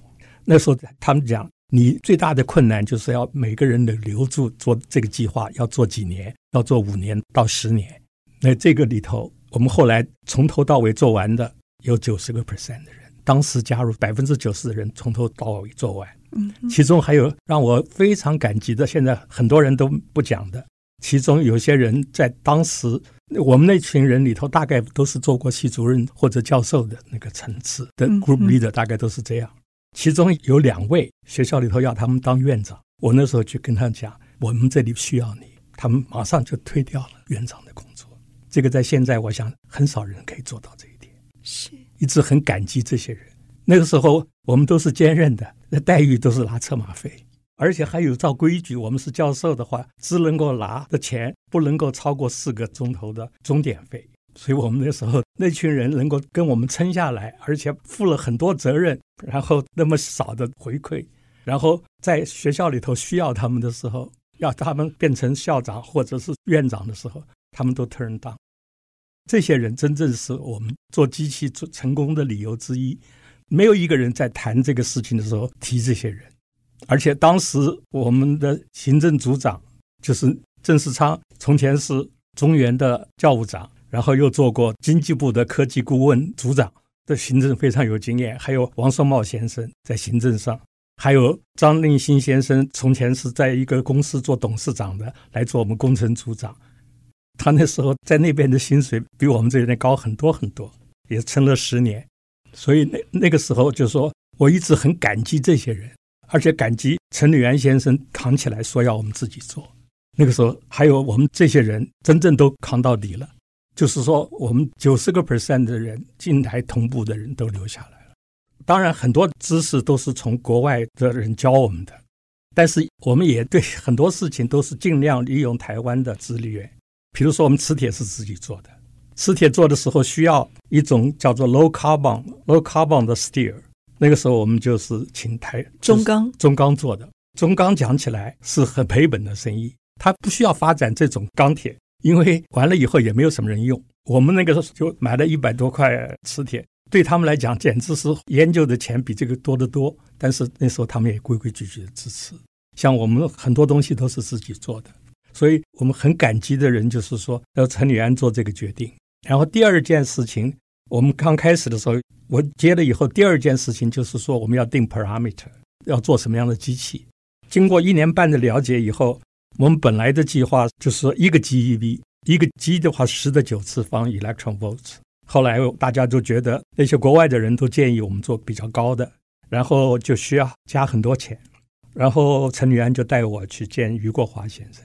那时候他们讲。你最大的困难就是要每个人的留住做这个计划，要做几年，要做五年到十年。那这个里头，我们后来从头到尾做完的有九十个 percent 的人，当时加入百分之九十的人从头到尾做完。嗯，其中还有让我非常感激的，现在很多人都不讲的，其中有些人在当时我们那群人里头，大概都是做过系主任或者教授的那个层次的 group leader，大概都是这样。其中有两位学校里头要他们当院长，我那时候就跟他讲，我们这里需要你，他们马上就推掉了院长的工作。这个在现在，我想很少人可以做到这一点。是，一直很感激这些人。那个时候我们都是兼任的，那待遇都是拿车马费，而且还有照规矩，我们是教授的话，只能够拿的钱不能够超过四个钟头的钟点费。所以我们那时候那群人能够跟我们撑下来，而且负了很多责任，然后那么少的回馈，然后在学校里头需要他们的时候，要他们变成校长或者是院长的时候，他们都 turn down。这些人真正是我们做机器做成功的理由之一。没有一个人在谈这个事情的时候提这些人，而且当时我们的行政组长就是郑世昌，从前是中原的教务长。然后又做过经济部的科技顾问组长的行政非常有经验，还有王双茂先生在行政上，还有张令新先生从前是在一个公司做董事长的，来做我们工程组长。他那时候在那边的薪水比我们这边高很多很多，也撑了十年。所以那那个时候就说，我一直很感激这些人，而且感激陈履安先生扛起来说要我们自己做。那个时候还有我们这些人真正都扛到底了。就是说，我们九十个 percent 的人进台同步的人都留下来了。当然，很多知识都是从国外的人教我们的，但是我们也对很多事情都是尽量利用台湾的资源。比如说，我们磁铁是自己做的，磁铁做的时候需要一种叫做 low carbon low carbon 的 steel，那个时候我们就是请台中钢中钢做的。中钢讲起来是很赔本的生意，它不需要发展这种钢铁。因为完了以后也没有什么人用，我们那个时候就买了一百多块磁铁，对他们来讲简直是研究的钱比这个多得多。但是那时候他们也规规矩矩的支持，像我们很多东西都是自己做的，所以我们很感激的人就是说要陈履安做这个决定。然后第二件事情，我们刚开始的时候我接了以后，第二件事情就是说我们要定 parameter，要做什么样的机器。经过一年半的了解以后。我们本来的计划就是说一个 GeV，一个 G 的话十的九次方 electron volts。后来大家都觉得那些国外的人都建议我们做比较高的，然后就需要加很多钱。然后陈履安就带我去见余国华先生，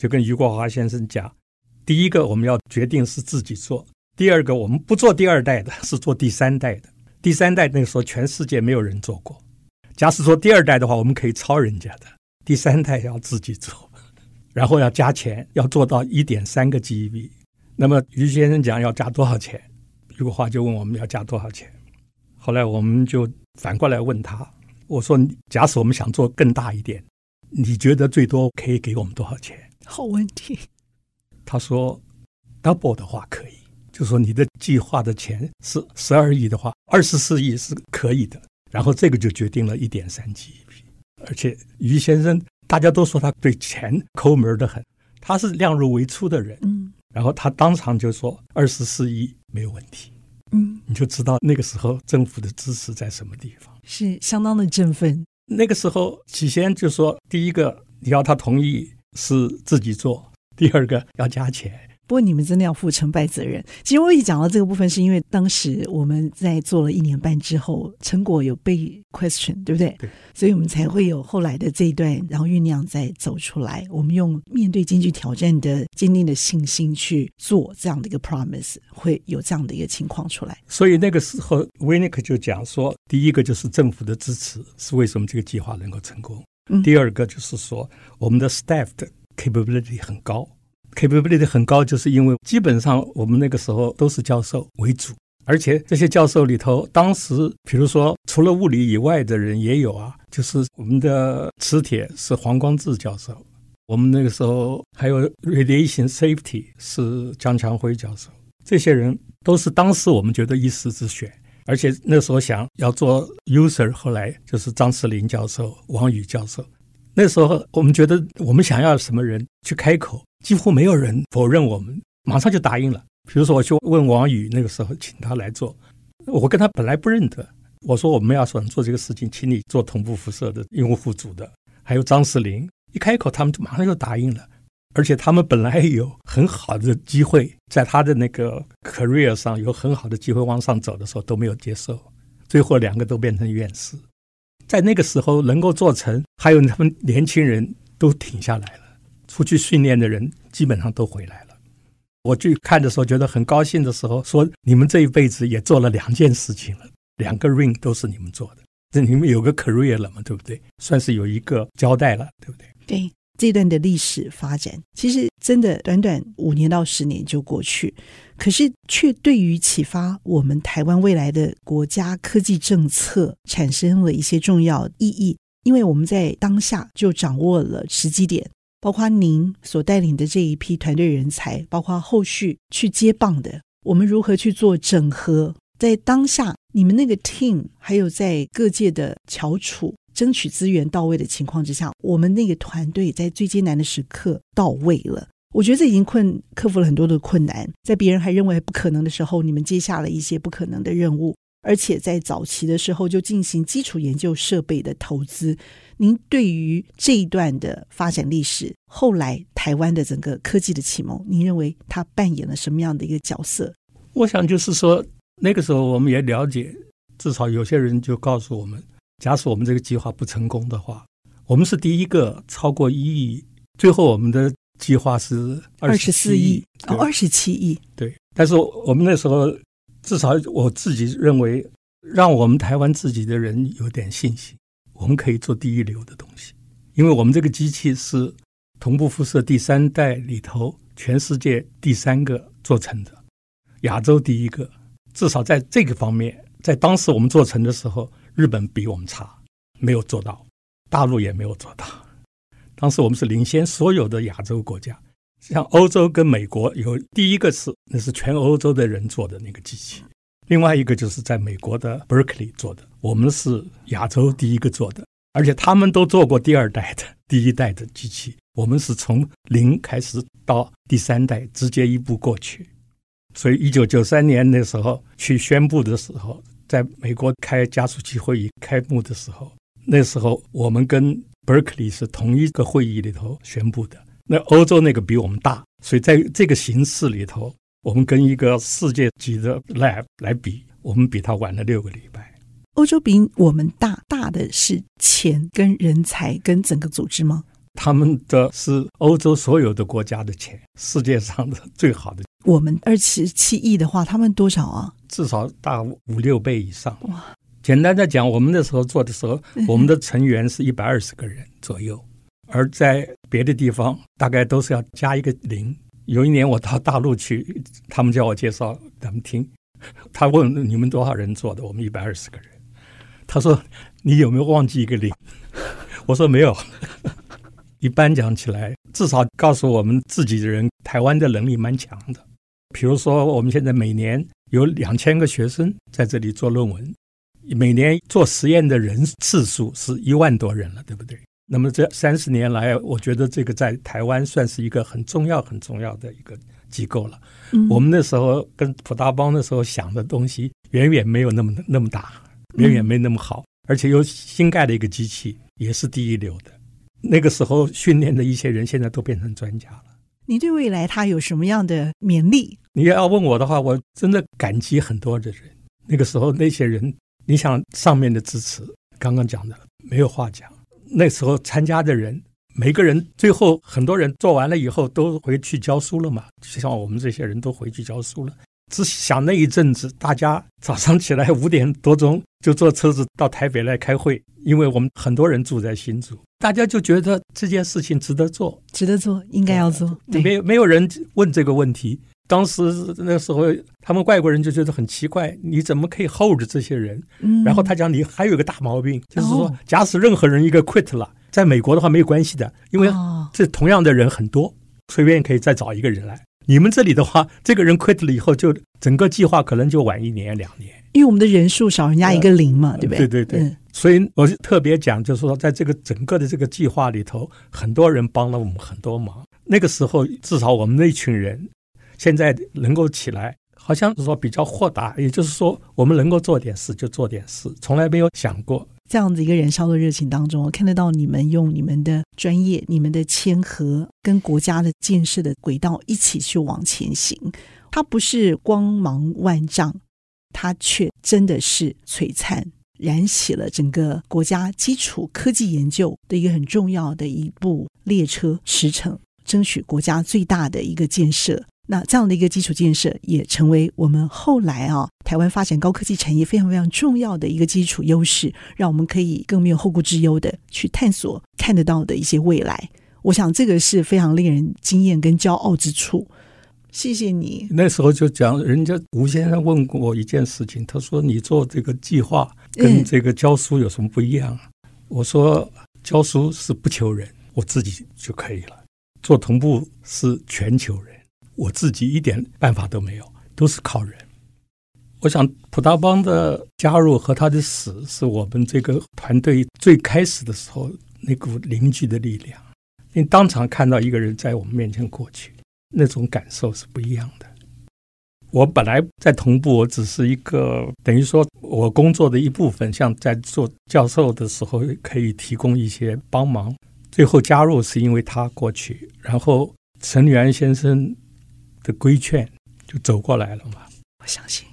就跟余国华先生讲，第一个我们要决定是自己做，第二个我们不做第二代的，是做第三代的。第三代那个时候全世界没有人做过，假使说第二代的话，我们可以抄人家的。第三代要自己做，然后要加钱，要做到一点三个 GeV。那么于先生讲要加多少钱？余国华就问我们要加多少钱。后来我们就反过来问他，我说：假使我们想做更大一点，你觉得最多可以给我们多少钱？好问题。他说：double 的话可以，就说你的计划的钱是十二亿的话，二十四亿是可以的。然后这个就决定了一点三 GeV。而且于先生大家都说他对钱抠门的很，他是量入为出的人，嗯，然后他当场就说二十四亿没有问题，嗯，你就知道那个时候政府的支持在什么地方，是相当的振奋。那个时候起先就说，第一个你要他同意是自己做，第二个要加钱。不过你们真的要负成败责任。其实我一讲到这个部分，是因为当时我们在做了一年半之后，成果有被 question，对不对？对。所以我们才会有后来的这一段，然后酝酿再走出来。我们用面对经济挑战的坚定的信心去做这样的一个 promise，会有这样的一个情况出来。所以那个时候，Winnick 就讲说，第一个就是政府的支持是为什么这个计划能够成功。嗯。第二个就是说，我们的 staff 的 capability 很高。capability 很高，就是因为基本上我们那个时候都是教授为主，而且这些教授里头，当时比如说除了物理以外的人也有啊，就是我们的磁铁是黄光智教授，我们那个时候还有 radiation safety 是江强辉教授，这些人都是当时我们觉得一时之选，而且那时候想要做 user，后来就是张世林教授、王宇教授，那时候我们觉得我们想要什么人去开口。几乎没有人否认我们，马上就答应了。比如说，我去问王宇，那个时候请他来做，我跟他本来不认得。我说我们要想做这个事情，请你做同步辐射的用户组的。还有张世林，一开口他们就马上就答应了。而且他们本来有很好的机会，在他的那个 career 上有很好的机会往上走的时候都没有接受，最后两个都变成院士。在那个时候能够做成，还有他们年轻人都挺下来了。出去训练的人基本上都回来了。我去看的时候觉得很高兴的时候，说你们这一辈子也做了两件事情了，两个 ring 都是你们做的，这你们有个 career 了嘛，对不对？算是有一个交代了，对不对？对，这段的历史发展，其实真的短短五年到十年就过去，可是却对于启发我们台湾未来的国家科技政策产生了一些重要意义，因为我们在当下就掌握了时机点。包括您所带领的这一批团队人才，包括后续去接棒的，我们如何去做整合？在当下，你们那个 team 还有在各界的翘楚，争取资源到位的情况之下，我们那个团队在最艰难的时刻到位了。我觉得这已经困克服了很多的困难，在别人还认为不可能的时候，你们接下了一些不可能的任务。而且在早期的时候就进行基础研究设备的投资。您对于这一段的发展历史，后来台湾的整个科技的启蒙，您认为它扮演了什么样的一个角色？我想就是说，那个时候我们也了解，至少有些人就告诉我们，假使我们这个计划不成功的话，我们是第一个超过一亿，最后我们的计划是二十四亿哦，二十七亿。对，但是我们那时候。至少我自己认为，让我们台湾自己的人有点信心，我们可以做第一流的东西，因为我们这个机器是同步辐射第三代里头全世界第三个做成的，亚洲第一个。至少在这个方面，在当时我们做成的时候，日本比我们差，没有做到，大陆也没有做到。当时我们是领先所有的亚洲国家。像欧洲跟美国有第一个是，那是全欧洲的人做的那个机器，另外一个就是在美国的 Berkeley 做的，我们是亚洲第一个做的，而且他们都做过第二代的，第一代的机器，我们是从零开始到第三代直接一步过去，所以一九九三年那时候去宣布的时候，在美国开加速器会议开幕的时候，那时候我们跟 Berkeley 是同一个会议里头宣布的。那欧洲那个比我们大，所以在这个形式里头，我们跟一个世界级的 lab 来比，我们比他晚了六个礼拜。欧洲比我们大，大的是钱跟人才跟整个组织吗？他们的是欧洲所有的国家的钱，世界上的最好的。我们二十七亿的话，他们多少啊？至少大五六倍以上。哇！简单的讲，我们那时候做的时候，我们的成员是一百二十个人左右，而在别的地方大概都是要加一个零。有一年我到大陆去，他们叫我介绍他们听，他问你们多少人做的？我们一百二十个人。他说：“你有没有忘记一个零？” 我说：“没有。”一般讲起来，至少告诉我们自己的人，台湾的能力蛮强的。比如说，我们现在每年有两千个学生在这里做论文，每年做实验的人次数是一万多人了，对不对？那么这三十年来，我觉得这个在台湾算是一个很重要、很重要的一个机构了。嗯、我们那时候跟普大邦的时候想的东西，远远没有那么那么大。远远没那么好，而且又新盖的一个机器，也是第一流的。那个时候训练的一些人，现在都变成专家了。你对未来他有什么样的勉励？你要问我的话，我真的感激很多的人。那个时候那些人，你想上面的支持，刚刚讲的没有话讲。那时候参加的人，每个人最后很多人做完了以后都回去教书了嘛，就像我们这些人都回去教书了。只想那一阵子，大家早上起来五点多钟就坐车子到台北来开会，因为我们很多人住在新竹，大家就觉得这件事情值得做，值得做，应该要做。对，没有没有人问这个问题。当时那时候，他们外国人就觉得很奇怪，你怎么可以 hold 着这些人？嗯，然后他讲，你还有一个大毛病，就是说，假使任何人一个 quit 了，在美国的话没有关系的，因为这同样的人很多，随便可以再找一个人来。你们这里的话，这个人 quit 了以后，就整个计划可能就晚一年两年，因为我们的人数少，人家一个零嘛，呃、对不对？对对对。嗯、所以我特别讲，就是说，在这个整个的这个计划里头，很多人帮了我们很多忙。那个时候，至少我们那群人现在能够起来，好像是说比较豁达，也就是说，我们能够做点事就做点事，从来没有想过。这样子一个燃烧的热情当中，我看得到你们用你们的专业、你们的谦和，跟国家的建设的轨道一起去往前行。它不是光芒万丈，它却真的是璀璨，燃起了整个国家基础科技研究的一个很重要的一部列车驰骋，争取国家最大的一个建设。那这样的一个基础建设，也成为我们后来啊台湾发展高科技产业非常非常重要的一个基础优势，让我们可以更没有后顾之忧的去探索看得到的一些未来。我想这个是非常令人惊艳跟骄傲之处。谢谢你。那时候就讲，人家吴先生问过我一件事情，他说：“你做这个计划跟这个教书有什么不一样？”嗯、我说：“教书是不求人，我自己就可以了；做同步是全球人。”我自己一点办法都没有，都是靠人。我想普大邦的加入和他的死，是我们这个团队最开始的时候那股凝聚的力量。你当场看到一个人在我们面前过去，那种感受是不一样的。我本来在同步，我只是一个等于说我工作的一部分，像在做教授的时候可以提供一些帮忙。最后加入是因为他过去，然后陈履安先生。的规劝就走过来了嘛。我相信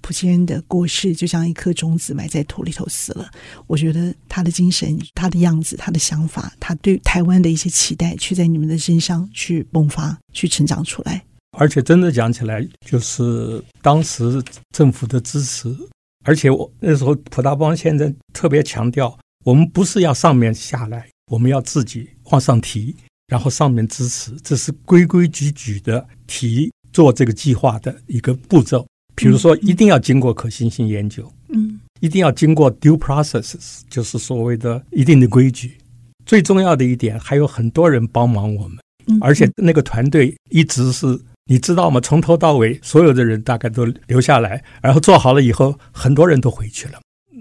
普先生的过世就像一颗种子埋在土里头死了。我觉得他的精神、他的样子、他的想法、他对台湾的一些期待，却在你们的身上去迸发、去成长出来。而且真的讲起来，就是当时政府的支持。而且我那时候普大邦现在特别强调，我们不是要上面下来，我们要自己往上提。然后上面支持，这是规规矩矩的提做这个计划的一个步骤。比如说，一定要经过可行性研究，嗯，一定要经过 due processes，就是所谓的一定的规矩。最重要的一点，还有很多人帮忙我们，而且那个团队一直是，你知道吗？从头到尾，所有的人大概都留下来，然后做好了以后，很多人都回去了。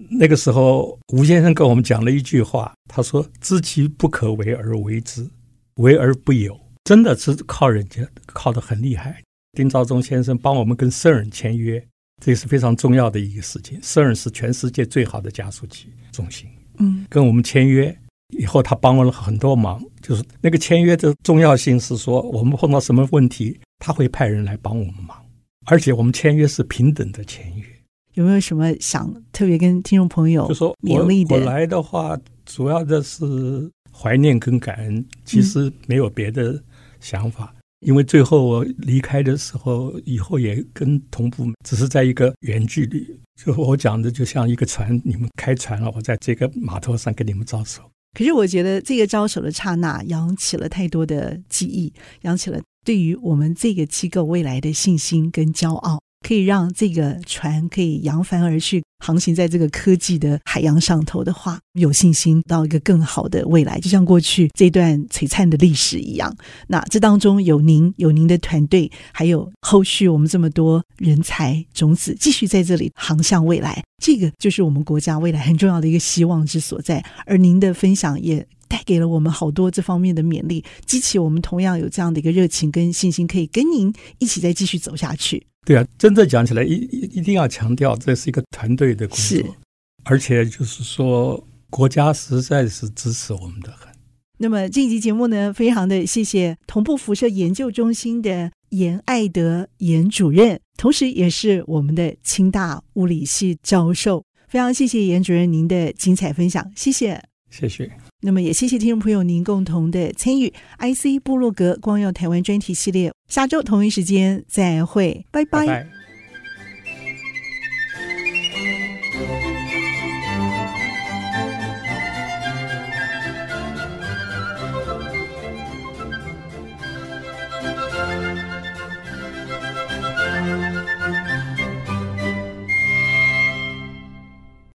那个时候，吴先生跟我们讲了一句话，他说：“知其不可为而为之。”为而不有，真的是靠人家，靠得很厉害。丁肇中先生帮我们跟 CERN 签约，这是非常重要的一个事情。CERN 是全世界最好的加速器中心，嗯，跟我们签约以后，他帮了很多忙。就是那个签约的重要性是说，我们碰到什么问题，他会派人来帮我们忙，而且我们签约是平等的签约。有没有什么想特别跟听众朋友就说勉励的？我，我来的话，主要的是。怀念跟感恩，其实没有别的想法。嗯因为最后我离开的时候，以后也跟同步，只是在一个远距离。就我讲的，就像一个船，你们开船了，我在这个码头上跟你们招手。可是我觉得这个招手的刹那，扬起了太多的记忆，扬起了对于我们这个机构未来的信心跟骄傲。可以让这个船可以扬帆而去，航行在这个科技的海洋上头的话，有信心到一个更好的未来，就像过去这段璀璨的历史一样。那这当中有您，有您的团队，还有后续我们这么多人才种子，继续在这里航向未来，这个就是我们国家未来很重要的一个希望之所在。而您的分享也带给了我们好多这方面的勉励，激起我们同样有这样的一个热情跟信心，可以跟您一起再继续走下去。对啊，真正讲起来，一一一定要强调，这是一个团队的工作，而且就是说，国家实在是支持我们的很。那么这一集节目呢，非常的谢谢同步辐射研究中心的严爱德严主任，同时也是我们的清大物理系教授，非常谢谢严主任您的精彩分享，谢谢，谢谢。那么也谢谢听众朋友您共同的参与，IC 部落格光耀台湾专题系列，下周同一时间再会，拜拜。拜拜。